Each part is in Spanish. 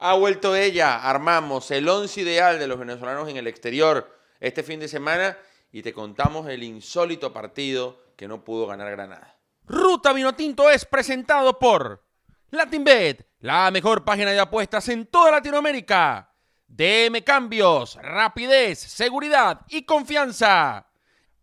Ha vuelto ella, armamos el once ideal de los venezolanos en el exterior este fin de semana y te contamos el insólito partido que no pudo ganar Granada. Ruta Vinotinto es presentado por LatinBet, la mejor página de apuestas en toda Latinoamérica. DM Cambios, rapidez, seguridad y confianza.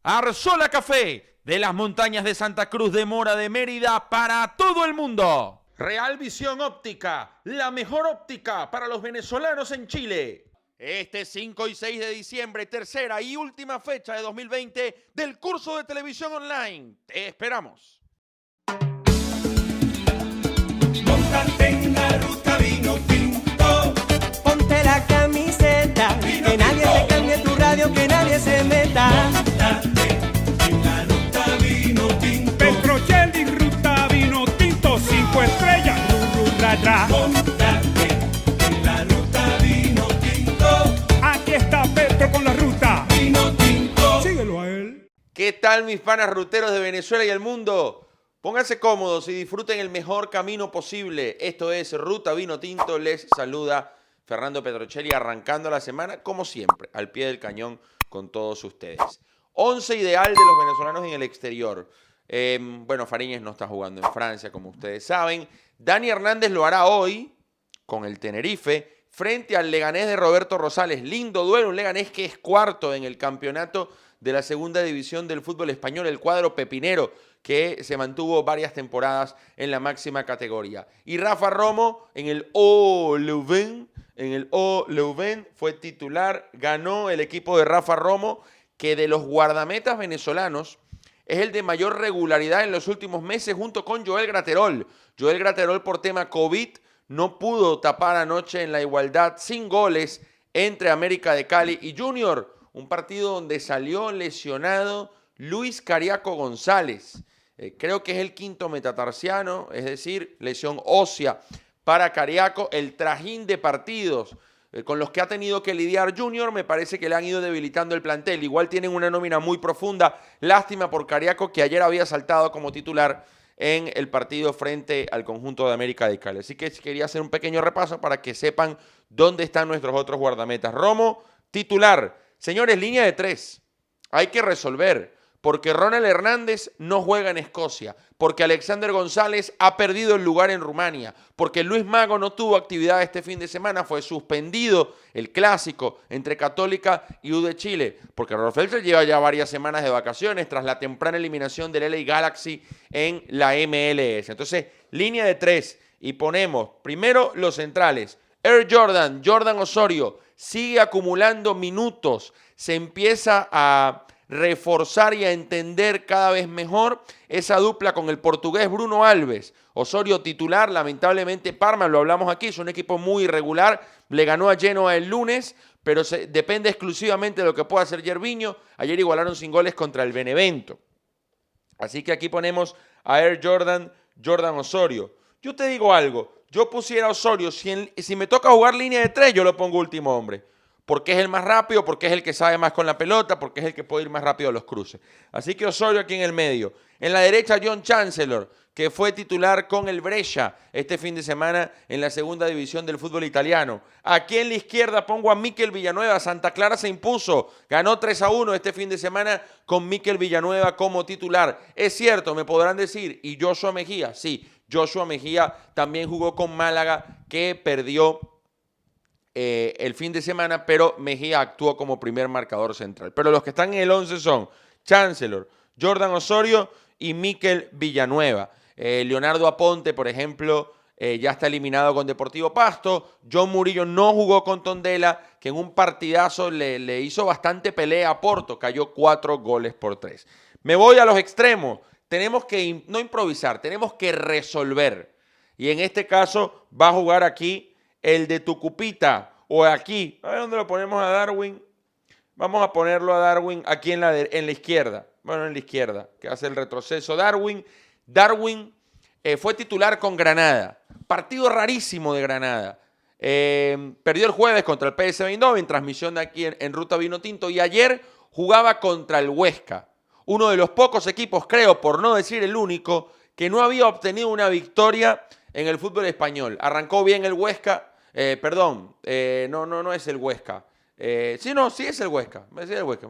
Arzola Café, de las montañas de Santa Cruz de Mora de Mérida para todo el mundo. Real Visión Óptica, la mejor óptica para los venezolanos en Chile. Este 5 y 6 de diciembre, tercera y última fecha de 2020 del curso de televisión online. Te esperamos. Montate en la ruta vino tinto. Ponte la camiseta, que nadie te cambie tu radio, que nadie se meta. Aquí está con la ruta. Síguelo a él. ¿Qué tal mis panas ruteros de Venezuela y el mundo? Pónganse cómodos y disfruten el mejor camino posible. Esto es Ruta Vino Tinto. Les saluda Fernando Petrocelli arrancando la semana como siempre, al pie del cañón con todos ustedes. Once ideal de los venezolanos en el exterior. Eh, bueno, Fariñez no está jugando en Francia, como ustedes saben. Dani Hernández lo hará hoy con el Tenerife frente al Leganés de Roberto Rosales. Lindo duelo, un Leganés que es cuarto en el campeonato de la segunda división del fútbol español, el cuadro pepinero que se mantuvo varias temporadas en la máxima categoría. Y Rafa Romo en el O Leuven, en el O Leuven fue titular, ganó el equipo de Rafa Romo, que de los guardametas venezolanos es el de mayor regularidad en los últimos meses junto con Joel Graterol. Joel Graterol por tema COVID no pudo tapar anoche en la igualdad sin goles entre América de Cali y Junior, un partido donde salió lesionado Luis Cariaco González. Eh, creo que es el quinto metatarsiano, es decir, lesión ósea para Cariaco, el trajín de partidos con los que ha tenido que lidiar Junior, me parece que le han ido debilitando el plantel. Igual tienen una nómina muy profunda. Lástima por Cariaco, que ayer había saltado como titular en el partido frente al conjunto de América de Cali. Así que quería hacer un pequeño repaso para que sepan dónde están nuestros otros guardametas. Romo, titular. Señores, línea de tres. Hay que resolver porque Ronald Hernández no juega en Escocia, porque Alexander González ha perdido el lugar en Rumania, porque Luis Mago no tuvo actividad este fin de semana, fue suspendido el clásico entre Católica y U de Chile, porque Rolf lleva ya varias semanas de vacaciones tras la temprana eliminación del LA Galaxy en la MLS. Entonces, línea de tres y ponemos primero los centrales. Air Jordan, Jordan Osorio, sigue acumulando minutos, se empieza a reforzar y a entender cada vez mejor esa dupla con el portugués Bruno Alves. Osorio titular, lamentablemente Parma, lo hablamos aquí, es un equipo muy irregular, le ganó a Genoa el lunes, pero se, depende exclusivamente de lo que pueda hacer Yerviño. Ayer igualaron sin goles contra el Benevento. Así que aquí ponemos a Air Jordan, Jordan Osorio. Yo te digo algo, yo pusiera Osorio, si, si me toca jugar línea de tres, yo lo pongo último hombre porque es el más rápido, porque es el que sabe más con la pelota, porque es el que puede ir más rápido a los cruces. Así que Osorio aquí en el medio. En la derecha, John Chancellor, que fue titular con el Brescia este fin de semana en la segunda división del fútbol italiano. Aquí en la izquierda pongo a Miquel Villanueva. Santa Clara se impuso, ganó 3 a 1 este fin de semana con Miquel Villanueva como titular. Es cierto, me podrán decir, ¿y Joshua Mejía? Sí, Joshua Mejía también jugó con Málaga, que perdió eh, el fin de semana, pero Mejía actuó como primer marcador central. Pero los que están en el 11 son Chancellor, Jordan Osorio y Miquel Villanueva. Eh, Leonardo Aponte, por ejemplo, eh, ya está eliminado con Deportivo Pasto. John Murillo no jugó con Tondela, que en un partidazo le, le hizo bastante pelea a Porto, cayó cuatro goles por tres. Me voy a los extremos. Tenemos que no improvisar, tenemos que resolver. Y en este caso va a jugar aquí el de Tucupita o aquí. A ver dónde lo ponemos a Darwin. Vamos a ponerlo a Darwin aquí en la, en la izquierda. Bueno, en la izquierda, que hace el retroceso. Darwin, Darwin eh, fue titular con Granada. Partido rarísimo de Granada. Eh, perdió el jueves contra el PSV Eindhoven, transmisión de aquí en, en Ruta Vino Tinto. Y ayer jugaba contra el Huesca. Uno de los pocos equipos, creo, por no decir el único, que no había obtenido una victoria en el fútbol español. Arrancó bien el Huesca, Eh, perdón, eh, no, no, no es el Huesca. Eh, sí, no, sí es el Huesca. Es el Huesca.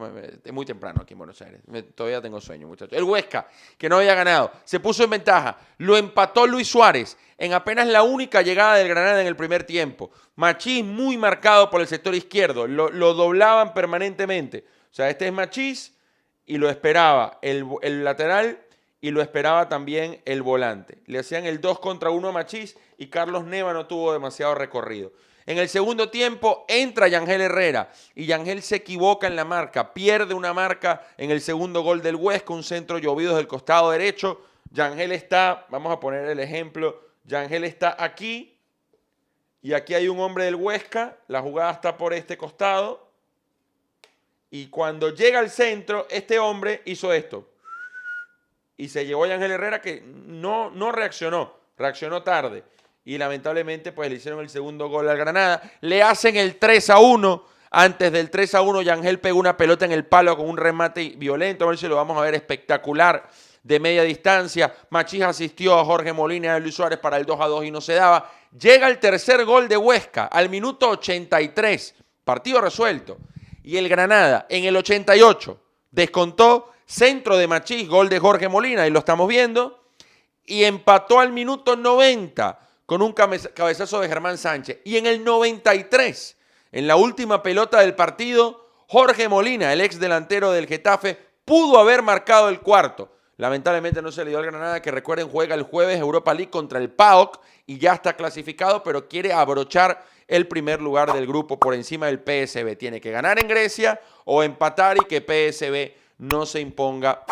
Muy temprano aquí en Buenos Aires. Todavía tengo sueño, muchachos. El Huesca, que no había ganado, se puso en ventaja. Lo empató Luis Suárez en apenas la única llegada del Granada en el primer tiempo. Machís muy marcado por el sector izquierdo. Lo, lo doblaban permanentemente. O sea, este es Machís y lo esperaba el, el lateral y lo esperaba también el volante. Le hacían el 2 contra 1 a Machís y Carlos Neva no tuvo demasiado recorrido. En el segundo tiempo entra Yangel Herrera y Yangel se equivoca en la marca, pierde una marca en el segundo gol del Huesca, un centro llovido desde el costado derecho. Yangel está, vamos a poner el ejemplo, Yangel está aquí y aquí hay un hombre del Huesca, la jugada está por este costado y cuando llega al centro, este hombre hizo esto y se llevó a Ángel Herrera que no, no reaccionó, reaccionó tarde. Y lamentablemente pues le hicieron el segundo gol al Granada. Le hacen el 3 a 1. Antes del 3 a 1, Yangel pegó una pelota en el palo con un remate violento. A ver si lo vamos a ver espectacular de media distancia. Machís asistió a Jorge Molina y a Luis Suárez para el 2 a 2 y no se daba. Llega el tercer gol de Huesca al minuto 83. Partido resuelto. Y el Granada en el 88 descontó centro de Machís, gol de Jorge Molina, y lo estamos viendo. Y empató al minuto 90 con un cabeza- cabezazo de Germán Sánchez. Y en el 93, en la última pelota del partido, Jorge Molina, el ex delantero del Getafe, pudo haber marcado el cuarto. Lamentablemente no se le dio al Granada, que recuerden juega el jueves Europa League contra el PAOK y ya está clasificado, pero quiere abrochar el primer lugar del grupo por encima del PSB. Tiene que ganar en Grecia o empatar y que PSB no se imponga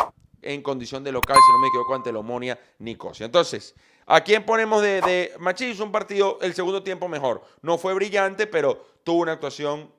en condición de local, si no me equivoco, ante el Omonia Nicosia. Entonces, ¿a quién ponemos de, de un partido el segundo tiempo mejor. No fue brillante, pero tuvo una actuación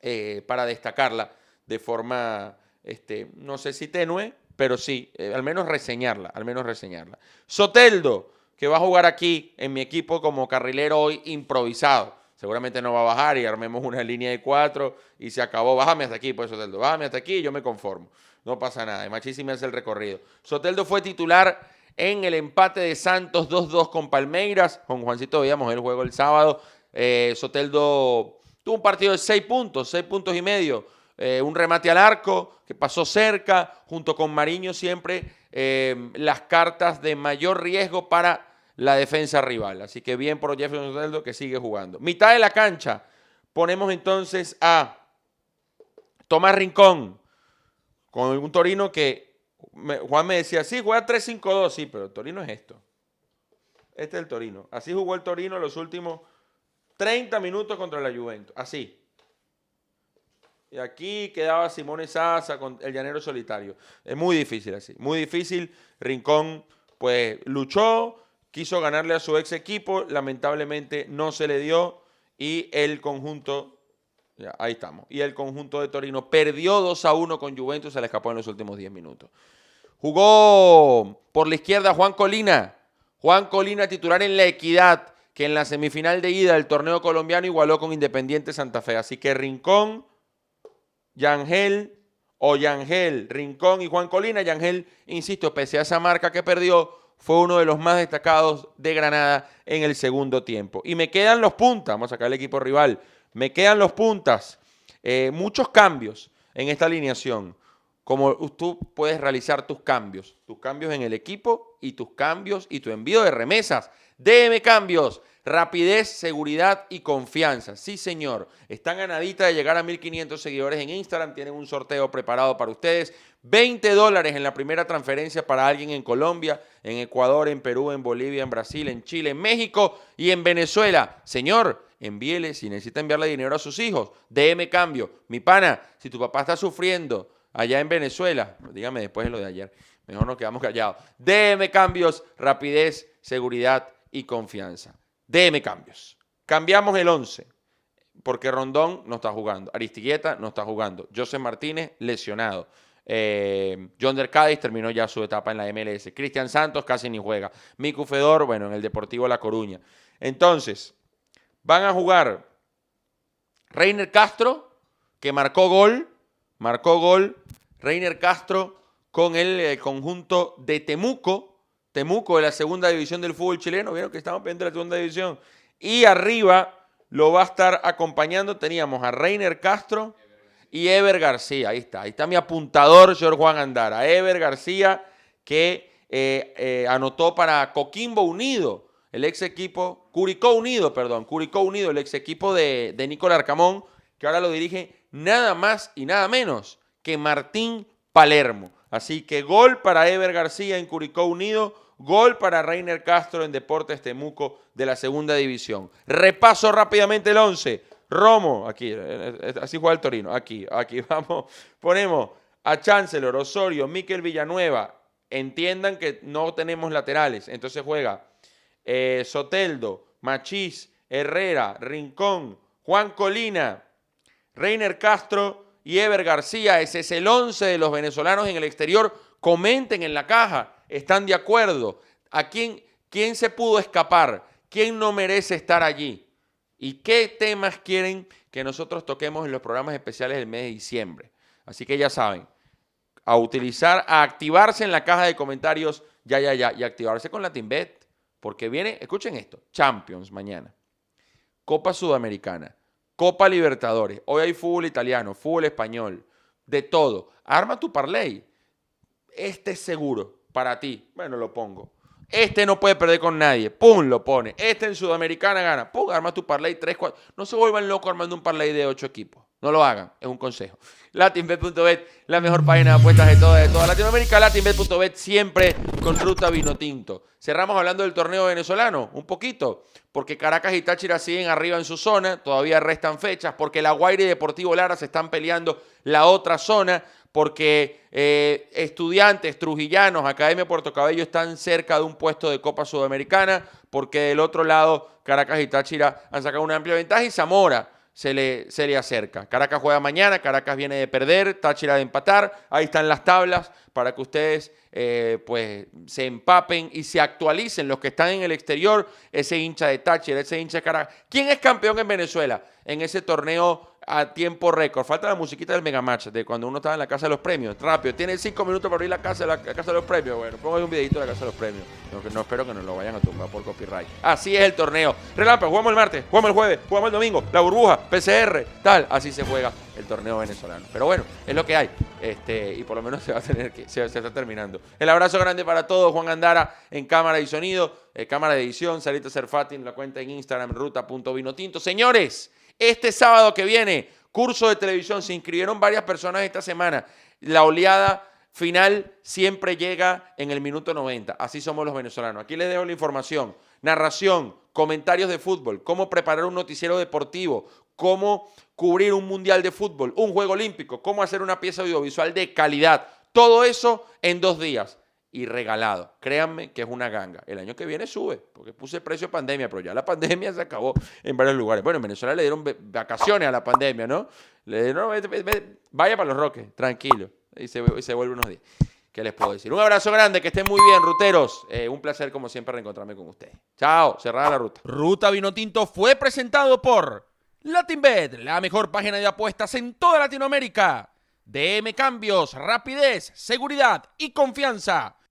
eh, para destacarla de forma, este, no sé si tenue, pero sí, eh, al menos reseñarla, al menos reseñarla. Soteldo, que va a jugar aquí en mi equipo como carrilero hoy improvisado. Seguramente no va a bajar y armemos una línea de cuatro y se acabó. Bájame hasta aquí, pues Soteldo. Bájame hasta aquí y yo me conformo. No pasa nada. Y hace el recorrido. Soteldo fue titular en el empate de Santos 2-2 con Palmeiras. Con Juancito veíamos el juego el sábado. Eh, Soteldo tuvo un partido de seis puntos, seis puntos y medio. Eh, un remate al arco que pasó cerca, junto con Mariño siempre eh, las cartas de mayor riesgo para la defensa rival. Así que bien por Jefferson Soteldo que sigue jugando. Mitad de la cancha. Ponemos entonces a Tomás Rincón con un Torino que me- Juan me decía, sí, juega 3-5-2, sí, pero el Torino es esto. Este es el Torino. Así jugó el Torino los últimos 30 minutos contra la Juventus. Así. Y aquí quedaba Simone Sasa con el llanero solitario. Es muy difícil así. Muy difícil. Rincón, pues, luchó, quiso ganarle a su ex equipo. Lamentablemente no se le dio. Y el conjunto. ya, ahí estamos. Y el conjunto de Torino perdió 2 a 1 con Juventus. Se le escapó en los últimos 10 minutos. Jugó por la izquierda Juan Colina. Juan Colina titular en la equidad, que en la semifinal de ida del torneo colombiano igualó con Independiente Santa Fe. Así que Rincón, Yangel o Yangel, Rincón y Juan Colina. Yangel, insisto, pese a esa marca que perdió, fue uno de los más destacados de Granada en el segundo tiempo. Y me quedan los puntas, vamos a sacar el equipo rival, me quedan los puntas. Eh, muchos cambios en esta alineación. Como tú puedes realizar tus cambios, tus cambios en el equipo y tus cambios y tu envío de remesas. DM Cambios, rapidez, seguridad y confianza. Sí, señor. Están a nadita de llegar a 1500 seguidores en Instagram. Tienen un sorteo preparado para ustedes. 20 dólares en la primera transferencia para alguien en Colombia, en Ecuador, en Perú, en Bolivia, en Brasil, en Chile, en México y en Venezuela. Señor, envíele si necesita enviarle dinero a sus hijos. DM Cambio. Mi pana, si tu papá está sufriendo allá en Venezuela, dígame después de lo de ayer. Mejor nos quedamos callados. DM Cambios, rapidez, seguridad y confianza. DM Cambios. Cambiamos el 11 porque Rondón no está jugando. Aristigueta no está jugando. José Martínez lesionado. Eh, John Del Cádiz terminó ya su etapa en la MLS. Cristian Santos casi ni juega. Miku Fedor, bueno, en el Deportivo La Coruña. Entonces, van a jugar Reiner Castro, que marcó gol, marcó gol. Reiner Castro con el eh, conjunto de Temuco, Temuco de la segunda división del fútbol chileno. Vieron que estamos pendientes de la segunda división. Y arriba lo va a estar acompañando. Teníamos a Reiner Castro y Ever García. Ahí está, ahí está mi apuntador, señor Juan Andara. Ever García, que eh, eh, anotó para Coquimbo Unido, el ex equipo, Curicó Unido, perdón, Curicó Unido, el ex equipo de, de Nicolás Arcamón, que ahora lo dirige nada más y nada menos que Martín Palermo. Así que gol para Ever García en Curicó Unido, gol para Reiner Castro en Deportes Temuco de la segunda división. Repaso rápidamente el 11. Romo, aquí, eh, eh, así juega el Torino, aquí, aquí vamos, ponemos a Chancellor, Osorio, Miquel Villanueva, entiendan que no tenemos laterales, entonces juega eh, Soteldo, Machís, Herrera, Rincón, Juan Colina, Reiner Castro y Ever García. Ese es el 11 de los venezolanos en el exterior. Comenten en la caja, ¿están de acuerdo? ¿A quién, quién se pudo escapar? ¿Quién no merece estar allí? ¿Y qué temas quieren que nosotros toquemos en los programas especiales del mes de diciembre? Así que ya saben, a utilizar, a activarse en la caja de comentarios, ya, ya, ya, y activarse con la Teambet, porque viene, escuchen esto, Champions mañana, Copa Sudamericana, Copa Libertadores, hoy hay fútbol italiano, fútbol español, de todo. Arma tu parlay. Este es seguro para ti. Bueno, lo pongo. Este no puede perder con nadie. ¡Pum! Lo pone. Este en Sudamericana gana. ¡Pum! Arma tu parlay 3, 4. No se vuelvan locos armando un parlay de 8 equipos. No lo hagan. Es un consejo. Latinbet.bet, la mejor página de apuestas de toda, de toda Latinoamérica. Latinbet.bet siempre con ruta vino tinto. Cerramos hablando del torneo venezolano. Un poquito. Porque Caracas y Táchira siguen arriba en su zona. Todavía restan fechas. Porque La Guaira y Deportivo Lara se están peleando la otra zona porque eh, estudiantes trujillanos, Academia Puerto Cabello están cerca de un puesto de Copa Sudamericana, porque del otro lado Caracas y Táchira han sacado una amplia ventaja y Zamora se le, acerca. Caracas juega mañana, Caracas viene de perder, Táchira de empatar, ahí están las tablas para que ustedes eh, pues se empapen y se actualicen los que están en el exterior, ese hincha de Táchira, ese hincha de Caracas. ¿Quién es campeón en Venezuela en ese torneo a tiempo récord. Falta la musiquita del Megamatch, de cuando uno estaba en la casa de los premios. Rápido, tiene cinco minutos para abrir la casa, la, casa de los premios. Bueno, pongo ahí un videito de la casa de los premios. No espero que nos lo vayan a tumbar por copyright. Así es el torneo. Relámpago, jugamos el martes, jugamos el jueves, jugamos el domingo, la burbuja, PCR, tal. Así se juega el torneo venezolano. Pero bueno, es lo que hay. Este, y por lo menos se va a tener que, se, está terminando. El abrazo grande para todos. Juan Andara en cámara y sonido, eh, cámara de edición, Sarita Serfati en la cuenta en Instagram, ruta.vinotinto. Señores, este sábado que viene, curso de televisión, se inscribieron varias personas esta semana. La oleada final siempre llega en el minuto 90. Así somos los venezolanos. Aquí les dejo la información. Narración, comentarios de fútbol, cómo preparar un noticiero deportivo, cómo cubrir un mundial de fútbol, un juego olímpico, cómo hacer una pieza audiovisual de calidad. Todo eso en dos días y regalado. Créanme que es una ganga. El año que viene sube, porque puse precio pandemia, pero ya la pandemia se acabó en varios lugares. Bueno, en Venezuela le dieron vacaciones a la pandemia, ¿no? Le dieron, vaya para los roques, tranquilo. Y se, se vuelve unos días. ¿Qué les puedo decir? Un abrazo grande, que estén muy bien, ruteros. Eh, un placer, como siempre, reencontrarme con ustedes. Chao, cerrada la ruta. Ruta Vinotinto fue presentado por LatinBet, la mejor página de apuestas en toda Latinoamérica. DM Cambios, rapidez, seguridad y confianza.